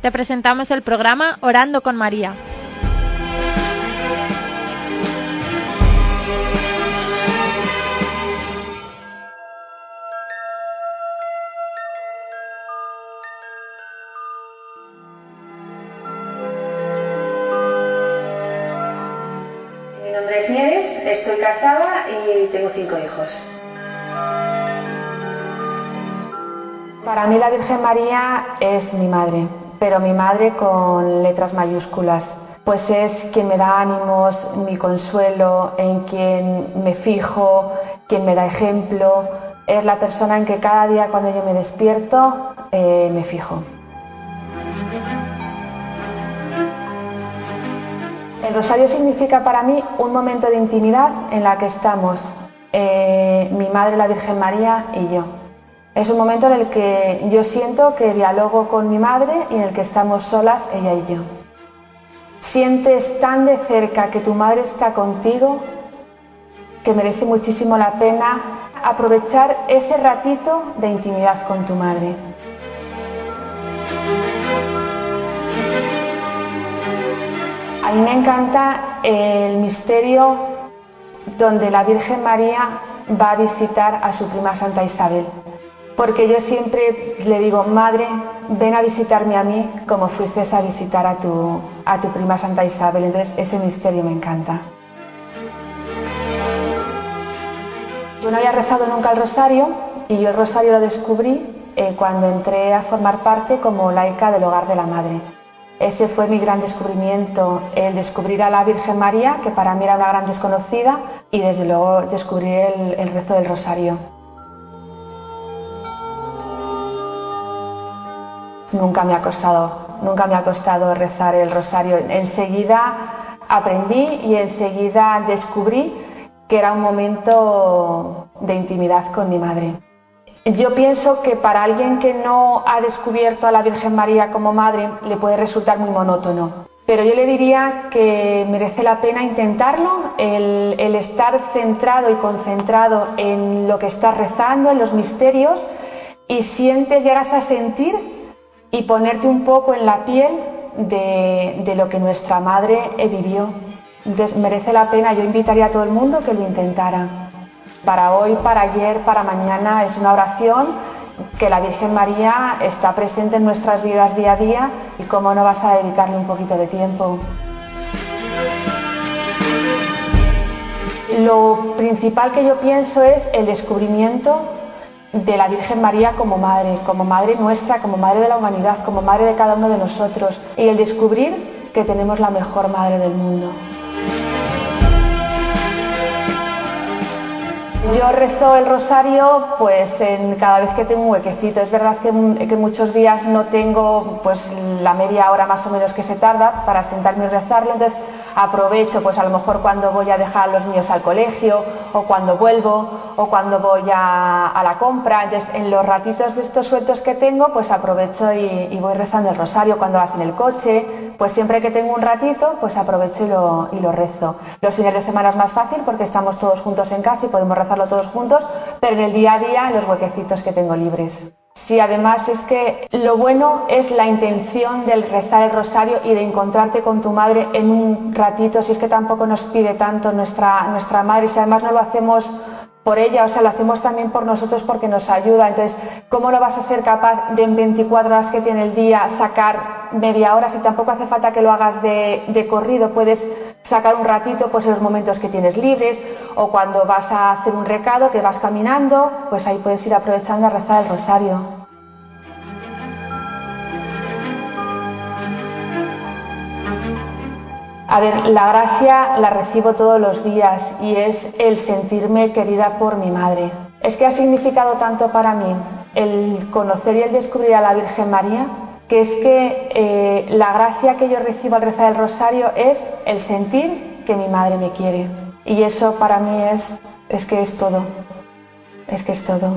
te presentamos el programa Orando con María. Mi nombre es Nieves, estoy casada y tengo cinco hijos. Para mí la Virgen María es mi madre, pero mi madre con letras mayúsculas, pues es quien me da ánimos, mi consuelo, en quien me fijo, quien me da ejemplo, es la persona en que cada día cuando yo me despierto eh, me fijo. El rosario significa para mí un momento de intimidad en la que estamos eh, mi madre, la Virgen María y yo. Es un momento en el que yo siento que dialogo con mi madre y en el que estamos solas ella y yo. Sientes tan de cerca que tu madre está contigo que merece muchísimo la pena aprovechar ese ratito de intimidad con tu madre. A mí me encanta el misterio donde la Virgen María va a visitar a su prima Santa Isabel porque yo siempre le digo, madre, ven a visitarme a mí como fuiste a visitar a tu, a tu prima Santa Isabel. Entonces ese misterio me encanta. Yo no había rezado nunca el rosario y yo el rosario lo descubrí eh, cuando entré a formar parte como laica del hogar de la madre. Ese fue mi gran descubrimiento, el descubrir a la Virgen María, que para mí era una gran desconocida, y desde luego descubrir el, el rezo del rosario. Nunca me ha costado, nunca me ha costado rezar el rosario. Enseguida aprendí y enseguida descubrí que era un momento de intimidad con mi madre. Yo pienso que para alguien que no ha descubierto a la Virgen María como madre le puede resultar muy monótono. Pero yo le diría que merece la pena intentarlo, el, estar centrado y concentrado en lo que estás rezando, en los misterios, y sientes, llegas a sentir y ponerte un poco en la piel de, lo que nuestra madre vivió. merece la pena, yo invitaría a todo el mundo que lo intentara. Para hoy, para ayer, para mañana es una oración que la Virgen María está presente en nuestras vidas día a día y cómo no vas a dedicarle un poquito de tiempo. Lo principal que yo pienso es el descubrimiento de la Virgen María como madre, como madre nuestra, como madre de la humanidad, como madre de cada uno de nosotros y el descubrir que tenemos la mejor madre del mundo. Yo rezo el rosario pues en cada vez que tengo un huequecito. Es verdad que, que, muchos días no tengo pues la media hora más o menos que se tarda para sentarme y rezarlo, entonces aprovecho pues a lo mejor cuando voy a dejar a los niños al colegio o cuando vuelvo o cuando voy a, la compra. Entonces en los ratitos de estos sueltos que tengo pues aprovecho y, voy rezando el rosario cuando vas en el coche. Pues siempre que tengo un ratito pues aprovecho y lo, y lo rezo. Los fines de semana es más fácil porque estamos todos juntos en casa y podemos rezarlo todos juntos, pero en el día a día en los huequecitos que tengo libres. Sí, además es que lo bueno es la intención del rezar el rosario y de encontrarte con tu madre en un ratito, si es que tampoco nos pide tanto nuestra, nuestra madre, si además no lo hacemos por ella, o sea, lo hacemos también por nosotros porque nos ayuda. Entonces, ¿cómo no vas a ser capaz de en 24 horas que tiene el día sacar media hora? Si tampoco hace falta que lo hagas de, de corrido, puedes sacar un ratito pues en los momentos que tienes libres o cuando vas a hacer un recado, que vas caminando, pues ahí puedes ir aprovechando a rezar el rosario. A ver, la gracia la recibo todos los días y es el sentirme querida por mi madre. Es que ha significado tanto para mí el conocer y el descubrir a la Virgen María, que es que eh, la gracia que yo recibo al rezar el rosario es el sentir que mi madre me quiere. Y eso para mí es, es que es todo, es que es todo.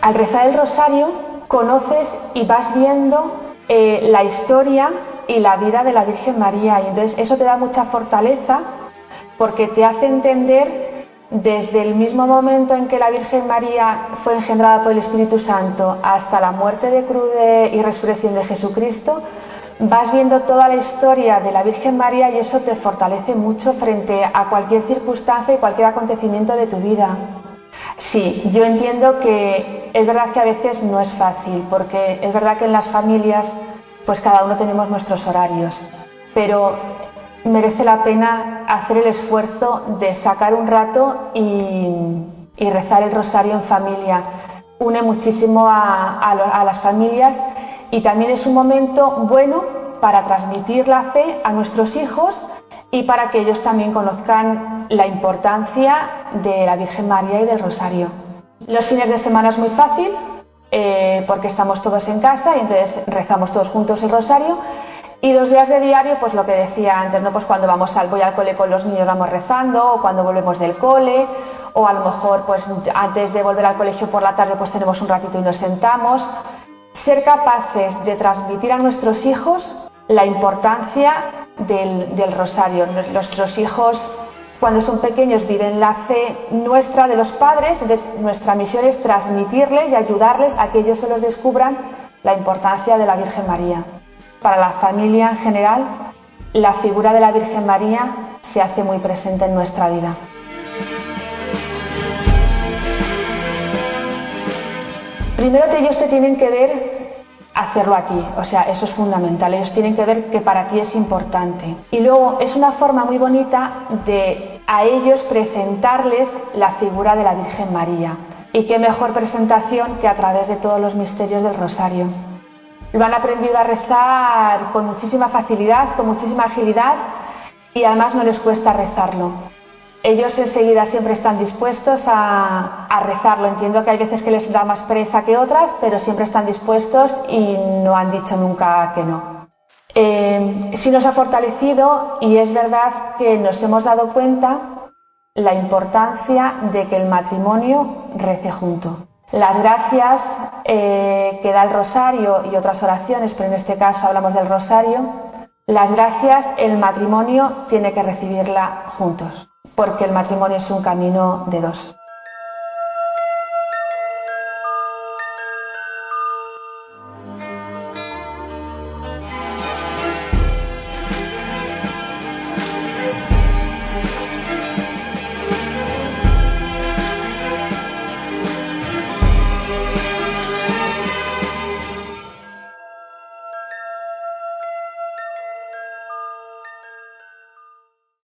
Al rezar el rosario conoces y vas viendo eh, la historia y la vida de la Virgen María. Y entonces eso te da mucha fortaleza porque te hace entender desde el mismo momento en que la Virgen María fue engendrada por el Espíritu Santo hasta la muerte de cruz y resurrección de Jesucristo, vas viendo toda la historia de la Virgen María y eso te fortalece mucho frente a cualquier circunstancia y cualquier acontecimiento de tu vida. Sí, yo entiendo que es verdad que a veces no es fácil, porque es verdad que en las familias pues cada uno tenemos nuestros horarios, pero merece la pena hacer el esfuerzo de sacar un rato y, rezar el rosario en familia. Une muchísimo a, las familias y también es un momento bueno para transmitir la fe a nuestros hijos y para que ellos también conozcan la importancia de la Virgen María y del Rosario. Los fines de semana es muy fácil eh, porque estamos todos en casa y entonces rezamos todos juntos el Rosario y los días de diario, pues lo que decía antes, ¿no? Pues cuando vamos al, voy al cole con los niños vamos rezando, o cuando volvemos del cole, o a lo mejor pues antes de volver al colegio por la tarde pues tenemos un ratito y nos sentamos. Ser capaces de transmitir a nuestros hijos la importancia del, del rosario. Nuestros hijos cuando son pequeños viven la fe nuestra de los padres, nuestra misión es transmitirles y ayudarles a que ellos se los descubran la importancia de la Virgen María. Para la familia en general, la figura de la Virgen María se hace muy presente en nuestra vida. Primero que ellos te tienen que ver hacerlo a ti, o sea, eso es fundamental, ellos tienen que ver que para ti es importante. Y luego es una forma muy bonita de a ellos presentarles la figura de la Virgen María. Y qué mejor presentación que a través de todos los misterios del rosario. Lo han aprendido a rezar con muchísima facilidad, con muchísima agilidad y además no les cuesta rezarlo. Ellos enseguida siempre están dispuestos a, rezarlo. Entiendo que hay veces que les da más pereza que otras, pero siempre están dispuestos y no han dicho nunca que no. Eh, sí nos ha fortalecido y es verdad que nos hemos dado cuenta la importancia de que el matrimonio rece junto. Las gracias eh, que da el rosario y otras oraciones, pero en este caso hablamos del rosario, las gracias el matrimonio tiene que recibirla juntos, porque el matrimonio es un camino de dos.